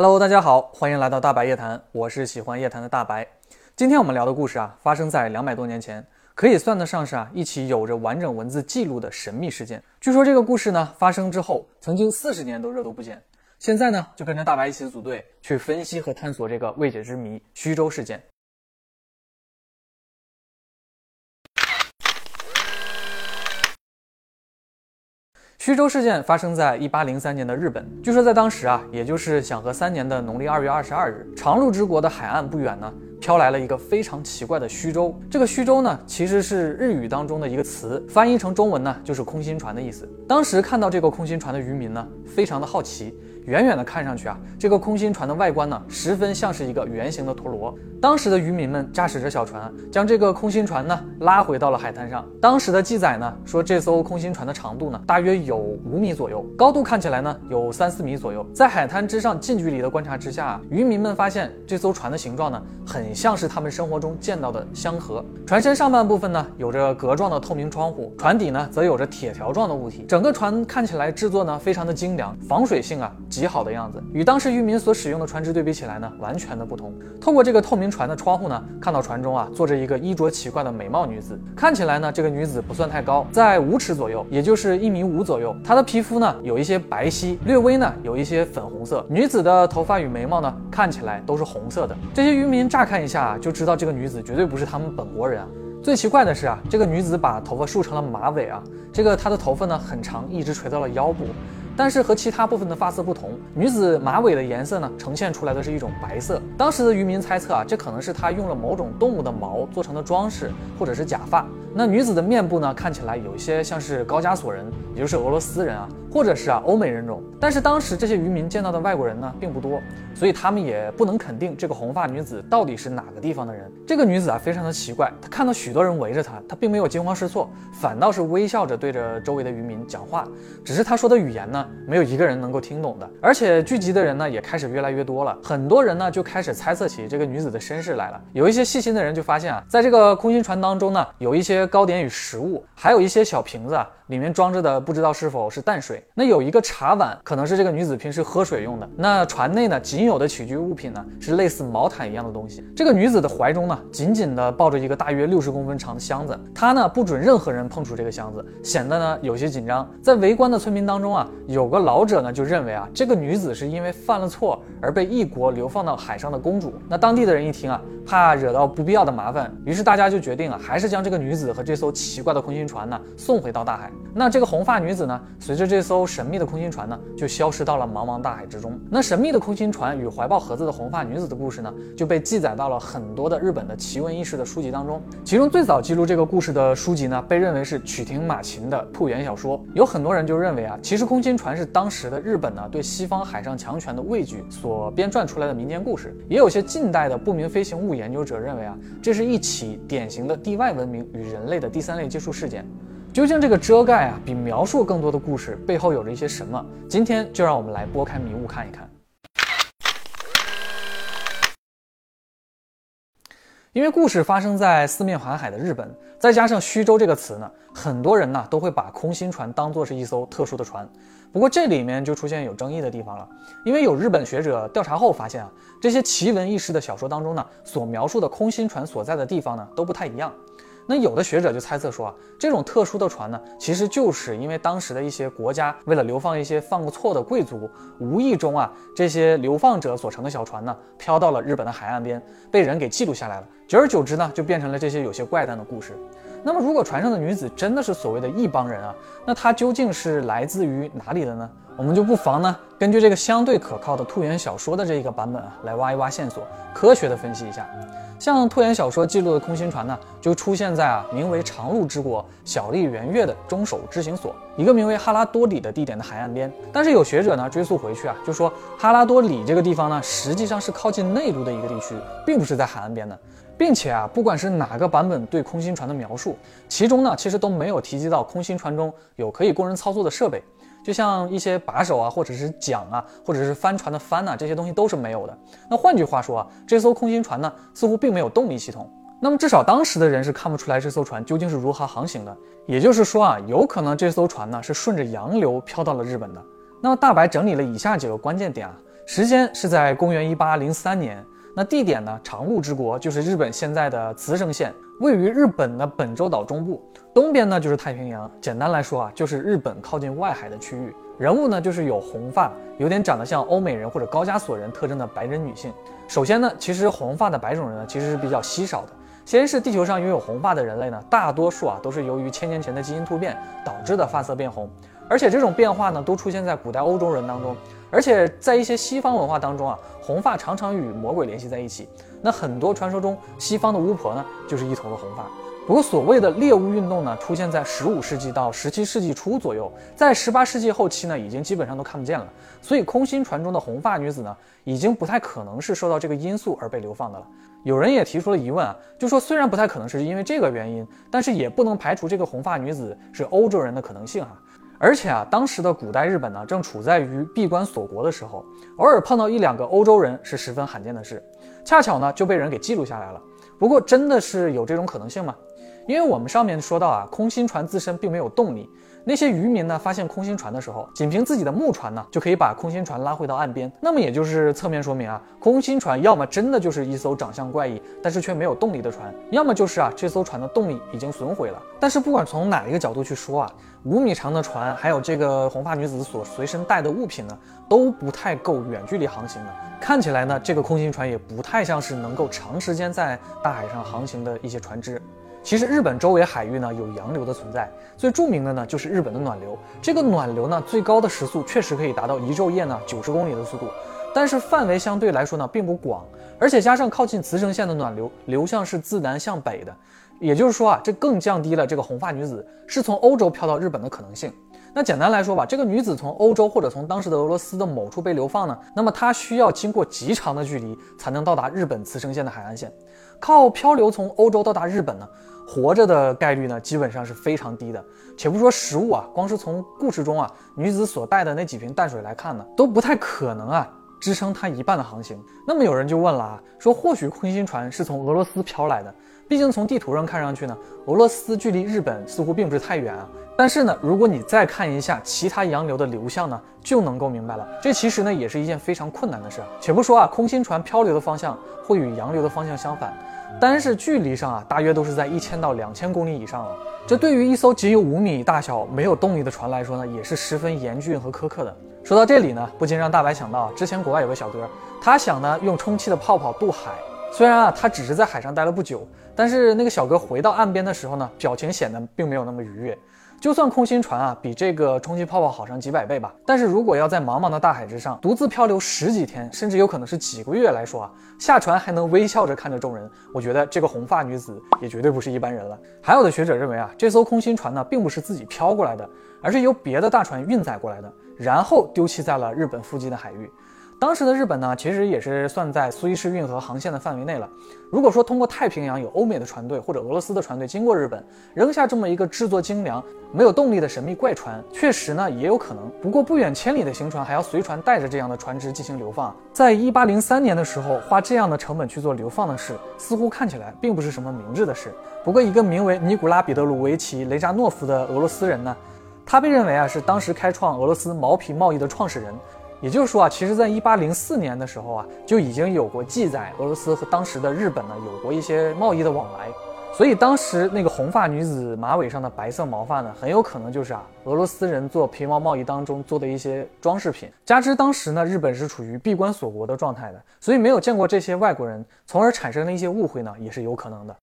Hello，大家好，欢迎来到大白夜谈，我是喜欢夜谈的大白。今天我们聊的故事啊，发生在两百多年前，可以算得上是啊一起有着完整文字记录的神秘事件。据说这个故事呢发生之后，曾经四十年都热度不减。现在呢，就跟着大白一起组队去分析和探索这个未解之谜——徐州事件。虚舟事件发生在一八零三年的日本。据说在当时啊，也就是享和三年的农历二月二十二日，长鹿之国的海岸不远呢，飘来了一个非常奇怪的虚舟。这个虚舟呢，其实是日语当中的一个词，翻译成中文呢，就是空心船的意思。当时看到这个空心船的渔民呢，非常的好奇。远远的看上去啊，这个空心船的外观呢，十分像是一个圆形的陀螺。当时的渔民们驾驶着小船，将这个空心船呢拉回到了海滩上。当时的记载呢说，这艘空心船的长度呢大约有五米左右，高度看起来呢有三四米左右。在海滩之上近距离的观察之下，渔民们发现这艘船的形状呢，很像是他们生活中见到的香河。船身上半部分呢有着格状的透明窗户，船底呢则有着铁条状的物体。整个船看起来制作呢非常的精良，防水性啊。极好的样子，与当时渔民所使用的船只对比起来呢，完全的不同。透过这个透明船的窗户呢，看到船中啊坐着一个衣着奇怪的美貌女子。看起来呢，这个女子不算太高，在五尺左右，也就是一米五左右。她的皮肤呢有一些白皙，略微呢有一些粉红色。女子的头发与眉毛呢看起来都是红色的。这些渔民乍看一下就知道这个女子绝对不是他们本国人啊。最奇怪的是啊，这个女子把头发梳成了马尾啊，这个她的头发呢很长，一直垂到了腰部。但是和其他部分的发色不同，女子马尾的颜色呢，呈现出来的是一种白色。当时的渔民猜测啊，这可能是她用了某种动物的毛做成的装饰，或者是假发。那女子的面部呢，看起来有一些像是高加索人，也就是俄罗斯人啊，或者是啊欧美人种。但是当时这些渔民见到的外国人呢，并不多，所以他们也不能肯定这个红发女子到底是哪个地方的人。这个女子啊，非常的奇怪，她看到许多人围着她，她并没有惊慌失措，反倒是微笑着对着周围的渔民讲话。只是她说的语言呢，没有一个人能够听懂的。而且聚集的人呢，也开始越来越多了，很多人呢就开始猜测起这个女子的身世来了。有一些细心的人就发现啊，在这个空心船当中呢，有一些。糕点与食物，还有一些小瓶子。里面装着的不知道是否是淡水。那有一个茶碗，可能是这个女子平时喝水用的。那船内呢，仅有的起居物品呢，是类似毛毯一样的东西。这个女子的怀中呢，紧紧地抱着一个大约六十公分长的箱子。她呢，不准任何人碰触这个箱子，显得呢有些紧张。在围观的村民当中啊，有个老者呢，就认为啊，这个女子是因为犯了错而被异国流放到海上的公主。那当地的人一听啊，怕惹到不必要的麻烦，于是大家就决定啊，还是将这个女子和这艘奇怪的空心船呢，送回到大海。那这个红发女子呢，随着这艘神秘的空心船呢，就消失到了茫茫大海之中。那神秘的空心船与怀抱盒子的红发女子的故事呢，就被记载到了很多的日本的奇闻异事的书籍当中。其中最早记录这个故事的书籍呢，被认为是曲亭马琴的铺原小说。有很多人就认为啊，其实空心船是当时的日本呢对西方海上强权的畏惧所编撰出来的民间故事。也有些近代的不明飞行物研究者认为啊，这是一起典型的地外文明与人类的第三类接触事件。究竟这个遮盖啊，比描述更多的故事背后有着一些什么？今天就让我们来拨开迷雾看一看。因为故事发生在四面环海的日本，再加上虚舟这个词呢，很多人呢都会把空心船当做是一艘特殊的船。不过这里面就出现有争议的地方了，因为有日本学者调查后发现啊，这些奇闻异事的小说当中呢，所描述的空心船所在的地方呢都不太一样。那有的学者就猜测说啊，这种特殊的船呢，其实就是因为当时的一些国家为了流放一些犯过错的贵族，无意中啊，这些流放者所乘的小船呢，飘到了日本的海岸边，被人给记录下来了。久而久之呢，就变成了这些有些怪诞的故事。那么，如果船上的女子真的是所谓的异邦人啊，那她究竟是来自于哪里的呢？我们就不妨呢，根据这个相对可靠的兔原小说的这一个版本啊，来挖一挖线索，科学的分析一下。像兔言小说记录的空心船呢，就出现在啊名为长鹿之国小笠原月的中守之行所，一个名为哈拉多里的地点的海岸边。但是有学者呢追溯回去啊，就说哈拉多里这个地方呢，实际上是靠近内陆的一个地区，并不是在海岸边的，并且啊，不管是哪个版本对空心船的描述，其中呢其实都没有提及到空心船中有可以供人操作的设备。就像一些把手啊，或者是桨啊，或者是帆船的帆呐，这些东西都是没有的。那换句话说啊，这艘空心船呢，似乎并没有动力系统。那么至少当时的人是看不出来这艘船究竟是如何航行的。也就是说啊，有可能这艘船呢是顺着洋流飘到了日本的。那么大白整理了以下几个关键点啊。时间是在公元一八零三年。那地点呢？长鹿之国就是日本现在的茨城县，位于日本的本州岛中部，东边呢就是太平洋。简单来说啊，就是日本靠近外海的区域。人物呢就是有红发，有点长得像欧美人或者高加索人特征的白人女性。首先呢，其实红发的白种人呢其实是比较稀少的。先是地球上拥有红发的人类呢，大多数啊都是由于千年前的基因突变导致的发色变红，而且这种变化呢都出现在古代欧洲人当中。而且在一些西方文化当中啊，红发常常与魔鬼联系在一起。那很多传说中，西方的巫婆呢，就是一头的红发。不过，所谓的猎巫运动呢，出现在十五世纪到十七世纪初左右，在十八世纪后期呢，已经基本上都看不见了。所以，空心传中的红发女子呢，已经不太可能是受到这个因素而被流放的了。有人也提出了疑问啊，就说虽然不太可能是因为这个原因，但是也不能排除这个红发女子是欧洲人的可能性哈。而且啊，当时的古代日本呢，正处在于闭关锁国的时候，偶尔碰到一两个欧洲人是十分罕见的事。恰巧呢，就被人给记录下来了。不过，真的是有这种可能性吗？因为我们上面说到啊，空心船自身并没有动力。那些渔民呢，发现空心船的时候，仅凭自己的木船呢，就可以把空心船拉回到岸边。那么也就是侧面说明啊，空心船要么真的就是一艘长相怪异，但是却没有动力的船，要么就是啊，这艘船的动力已经损毁了。但是不管从哪一个角度去说啊，五米长的船，还有这个红发女子所随身带的物品呢，都不太够远距离航行的。看起来呢，这个空心船也不太像是能够长时间在大海上航行的一些船只。其实日本周围海域呢有洋流的存在，最著名的呢就是日本的暖流。这个暖流呢最高的时速确实可以达到一昼夜呢九十公里的速度，但是范围相对来说呢并不广，而且加上靠近茨城县的暖流流向是自南向北的，也就是说啊这更降低了这个红发女子是从欧洲飘到日本的可能性。那简单来说吧，这个女子从欧洲或者从当时的俄罗斯的某处被流放呢，那么她需要经过极长的距离才能到达日本茨城县的海岸线，靠漂流从欧洲到达日本呢，活着的概率呢基本上是非常低的。且不说食物啊，光是从故事中啊女子所带的那几瓶淡水来看呢，都不太可能啊支撑她一半的航行。那么有人就问了啊，说或许空心船是从俄罗斯飘来的。毕竟从地图上看上去呢，俄罗斯距离日本似乎并不是太远啊。但是呢，如果你再看一下其他洋流的流向呢，就能够明白了。这其实呢也是一件非常困难的事。且不说啊，空心船漂流的方向会与洋流的方向相反，单是距离上啊，大约都是在一千到两千公里以上了。这对于一艘仅有五米大小、没有动力的船来说呢，也是十分严峻和苛刻的。说到这里呢，不禁让大白想到之前国外有个小哥，他想呢用充气的泡泡渡海。虽然啊，他只是在海上待了不久，但是那个小哥回到岸边的时候呢，表情显得并没有那么愉悦。就算空心船啊比这个充气泡泡好上几百倍吧，但是如果要在茫茫的大海之上独自漂流十几天，甚至有可能是几个月来说啊，下船还能微笑着看着众人，我觉得这个红发女子也绝对不是一般人了。还有的学者认为啊，这艘空心船呢并不是自己飘过来的，而是由别的大船运载过来的，然后丢弃在了日本附近的海域。当时的日本呢，其实也是算在苏伊士运河航线的范围内了。如果说通过太平洋有欧美的船队或者俄罗斯的船队经过日本，扔下这么一个制作精良、没有动力的神秘怪船，确实呢也有可能。不过不远千里的行船还要随船带着这样的船只进行流放，在一八零三年的时候花这样的成本去做流放的事，似乎看起来并不是什么明智的事。不过一个名为尼古拉彼得鲁维奇雷扎诺夫的俄罗斯人呢，他被认为啊是当时开创俄罗斯毛皮贸易的创始人。也就是说啊，其实，在一八零四年的时候啊，就已经有过记载，俄罗斯和当时的日本呢有过一些贸易的往来。所以当时那个红发女子马尾上的白色毛发呢，很有可能就是啊俄罗斯人做皮毛贸易当中做的一些装饰品。加之当时呢，日本是处于闭关锁国的状态的，所以没有见过这些外国人，从而产生了一些误会呢，也是有可能的。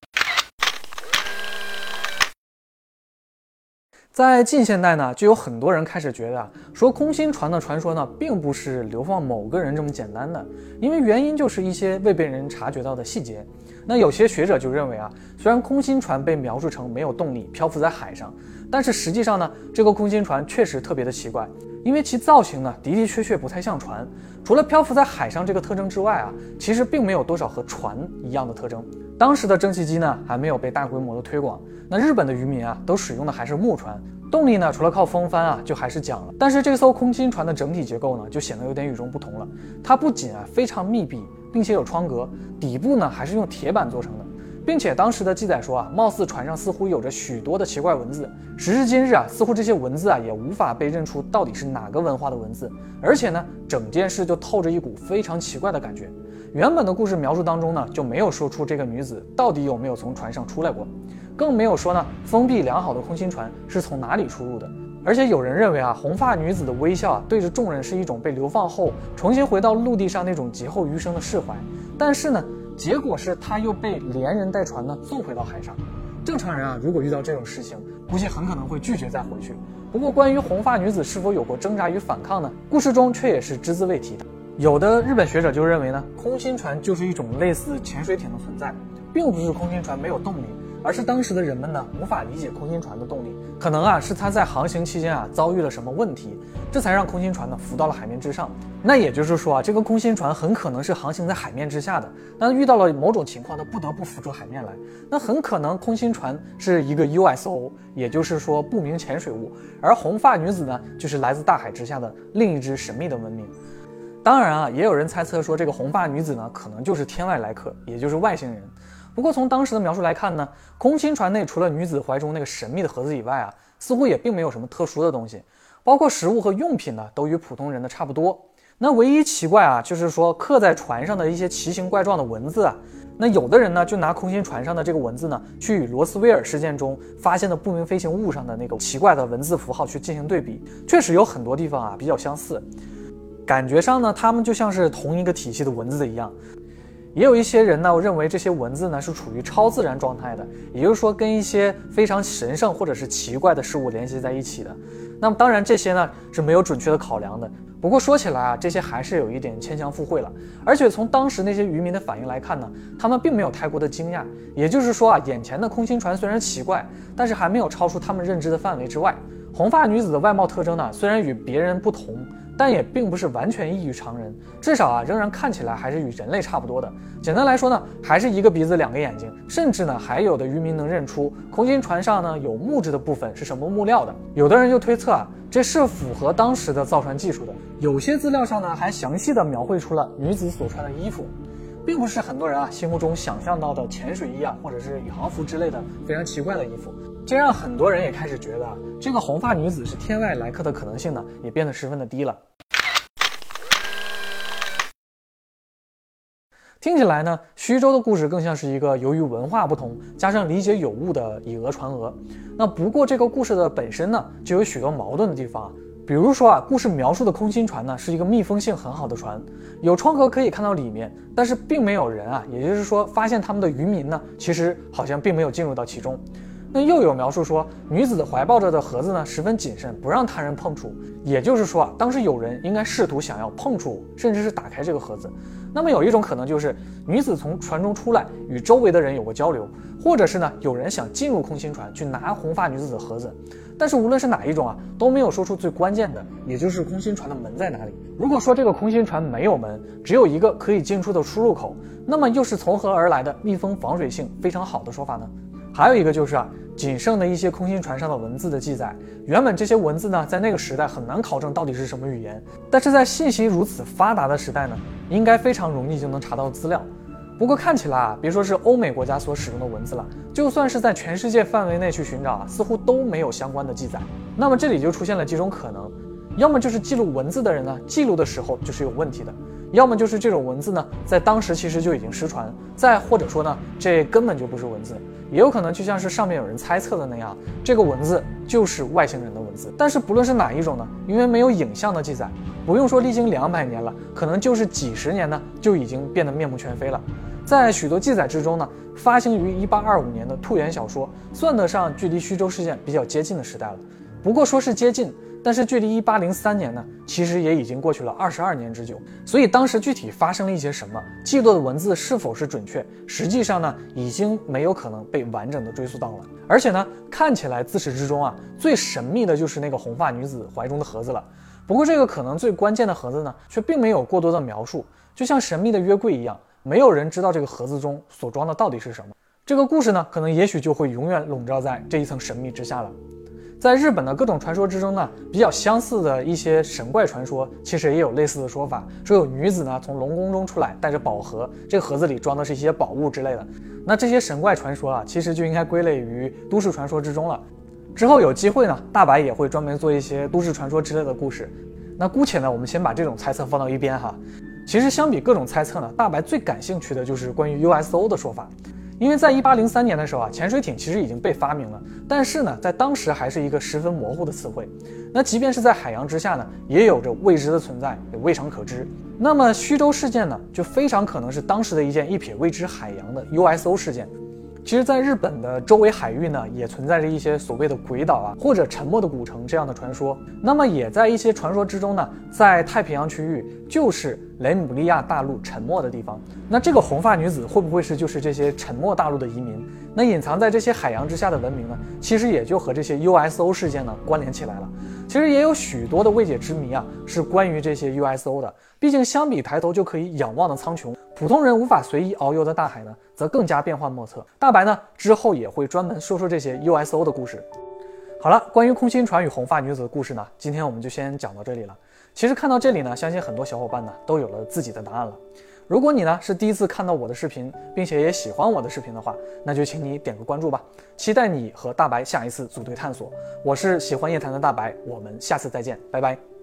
在近现代呢，就有很多人开始觉得啊，说空心船的传说呢，并不是流放某个人这么简单的，因为原因就是一些未被人察觉到的细节。那有些学者就认为啊，虽然空心船被描述成没有动力，漂浮在海上，但是实际上呢，这个空心船确实特别的奇怪，因为其造型呢的的确确不太像船。除了漂浮在海上这个特征之外啊，其实并没有多少和船一样的特征。当时的蒸汽机呢，还没有被大规模的推广。那日本的渔民啊，都使用的还是木船，动力呢，除了靠风帆啊，就还是桨了。但是这艘空心船的整体结构呢，就显得有点与众不同了。它不仅啊非常密闭，并且有窗格，底部呢还是用铁板做成的。并且当时的记载说啊，貌似船上似乎有着许多的奇怪文字。时至今日啊，似乎这些文字啊也无法被认出到底是哪个文化的文字，而且呢，整件事就透着一股非常奇怪的感觉。原本的故事描述当中呢，就没有说出这个女子到底有没有从船上出来过，更没有说呢封闭良好的空心船是从哪里出入的。而且有人认为啊，红发女子的微笑啊，对着众人是一种被流放后重新回到陆地上那种劫后余生的释怀。但是呢，结果是她又被连人带船呢送回到海上。正常人啊，如果遇到这种事情，估计很可能会拒绝再回去。不过关于红发女子是否有过挣扎与反抗呢？故事中却也是只字未提。有的日本学者就认为呢，空心船就是一种类似潜水艇的存在，并不是空心船没有动力，而是当时的人们呢无法理解空心船的动力，可能啊是它在航行期间啊遭遇了什么问题，这才让空心船呢浮到了海面之上。那也就是说啊，这个空心船很可能是航行在海面之下的，但遇到了某种情况，它不得不浮出海面来。那很可能空心船是一个 USO，也就是说不明潜水物，而红发女子呢就是来自大海之下的另一支神秘的文明。当然啊，也有人猜测说，这个红发女子呢，可能就是天外来客，也就是外星人。不过从当时的描述来看呢，空心船内除了女子怀中那个神秘的盒子以外啊，似乎也并没有什么特殊的东西，包括食物和用品呢，都与普通人的差不多。那唯一奇怪啊，就是说刻在船上的一些奇形怪状的文字啊，那有的人呢，就拿空心船上的这个文字呢，去与罗斯威尔事件中发现的不明飞行物上的那个奇怪的文字符号去进行对比，确实有很多地方啊比较相似。感觉上呢，他们就像是同一个体系的文字一样。也有一些人呢认为这些文字呢是处于超自然状态的，也就是说跟一些非常神圣或者是奇怪的事物联系在一起的。那么当然这些呢是没有准确的考量的。不过说起来啊，这些还是有一点牵强附会了。而且从当时那些渔民的反应来看呢，他们并没有太过的惊讶。也就是说啊，眼前的空心船虽然奇怪，但是还没有超出他们认知的范围之外。红发女子的外貌特征呢，虽然与别人不同。但也并不是完全异于常人，至少啊，仍然看起来还是与人类差不多的。简单来说呢，还是一个鼻子两个眼睛，甚至呢，还有的渔民能认出空心船上呢有木质的部分是什么木料的。有的人就推测啊，这是符合当时的造船技术的。有些资料上呢，还详细的描绘出了女子所穿的衣服，并不是很多人啊心目中想象到的潜水衣啊，或者是宇航服之类的非常奇怪的衣服。这让很多人也开始觉得，这个红发女子是天外来客的可能性呢，也变得十分的低了。听起来呢，徐州的故事更像是一个由于文化不同，加上理解有误的以讹传讹。那不过这个故事的本身呢，就有许多矛盾的地方。比如说啊，故事描述的空心船呢，是一个密封性很好的船，有窗口可以看到里面，但是并没有人啊，也就是说，发现他们的渔民呢，其实好像并没有进入到其中。那又有描述说，女子怀抱着的盒子呢，十分谨慎，不让他人碰触。也就是说啊，当时有人应该试图想要碰触，甚至是打开这个盒子。那么有一种可能就是，女子从船中出来，与周围的人有过交流，或者是呢，有人想进入空心船去拿红发女子的盒子。但是无论是哪一种啊，都没有说出最关键的，也就是空心船的门在哪里。如果说这个空心船没有门，只有一个可以进出的出入口，那么又是从何而来的密封防水性非常好的说法呢？还有一个就是啊。仅剩的一些空心船上的文字的记载，原本这些文字呢，在那个时代很难考证到底是什么语言，但是在信息如此发达的时代呢，应该非常容易就能查到资料。不过看起来啊，别说是欧美国家所使用的文字了，就算是在全世界范围内去寻找啊，似乎都没有相关的记载。那么这里就出现了几种可能，要么就是记录文字的人呢，记录的时候就是有问题的。要么就是这种文字呢，在当时其实就已经失传；再或者说呢，这根本就不是文字，也有可能就像是上面有人猜测的那样，这个文字就是外星人的文字。但是不论是哪一种呢，因为没有影像的记载，不用说历经两百年了，可能就是几十年呢，就已经变得面目全非了。在许多记载之中呢，发行于一八二五年的兔言小说，算得上距离徐州事件比较接近的时代了。不过说是接近。但是距离一八零三年呢，其实也已经过去了二十二年之久，所以当时具体发生了一些什么，记录的文字是否是准确，实际上呢，已经没有可能被完整的追溯到了。而且呢，看起来自始至终啊，最神秘的就是那个红发女子怀中的盒子了。不过这个可能最关键的盒子呢，却并没有过多的描述，就像神秘的约柜一样，没有人知道这个盒子中所装的到底是什么。这个故事呢，可能也许就会永远笼罩在这一层神秘之下了。在日本的各种传说之中呢，比较相似的一些神怪传说，其实也有类似的说法，说有女子呢从龙宫中出来，带着宝盒，这个盒子里装的是一些宝物之类的。那这些神怪传说啊，其实就应该归类于都市传说之中了。之后有机会呢，大白也会专门做一些都市传说之类的故事。那姑且呢，我们先把这种猜测放到一边哈。其实相比各种猜测呢，大白最感兴趣的就是关于 USO 的说法。因为在一八零三年的时候啊，潜水艇其实已经被发明了，但是呢，在当时还是一个十分模糊的词汇。那即便是在海洋之下呢，也有着未知的存在，也未尝可知。那么虚舟事件呢，就非常可能是当时的一件一瞥未知海洋的 USO 事件。其实，在日本的周围海域呢，也存在着一些所谓的鬼岛啊，或者沉默的古城这样的传说。那么，也在一些传说之中呢，在太平洋区域就是雷姆利亚大陆沉没的地方。那这个红发女子会不会是就是这些沉没大陆的移民？那隐藏在这些海洋之下的文明呢？其实也就和这些 USO 事件呢关联起来了。其实也有许多的未解之谜啊，是关于这些 USO 的。毕竟，相比抬头就可以仰望的苍穹，普通人无法随意遨游的大海呢，则更加变幻莫测。大白呢，之后也会专门说说这些 USO 的故事。好了，关于空心船与红发女子的故事呢，今天我们就先讲到这里了。其实看到这里呢，相信很多小伙伴呢都有了自己的答案了。如果你呢是第一次看到我的视频，并且也喜欢我的视频的话，那就请你点个关注吧。期待你和大白下一次组队探索。我是喜欢夜谈的大白，我们下次再见，拜拜。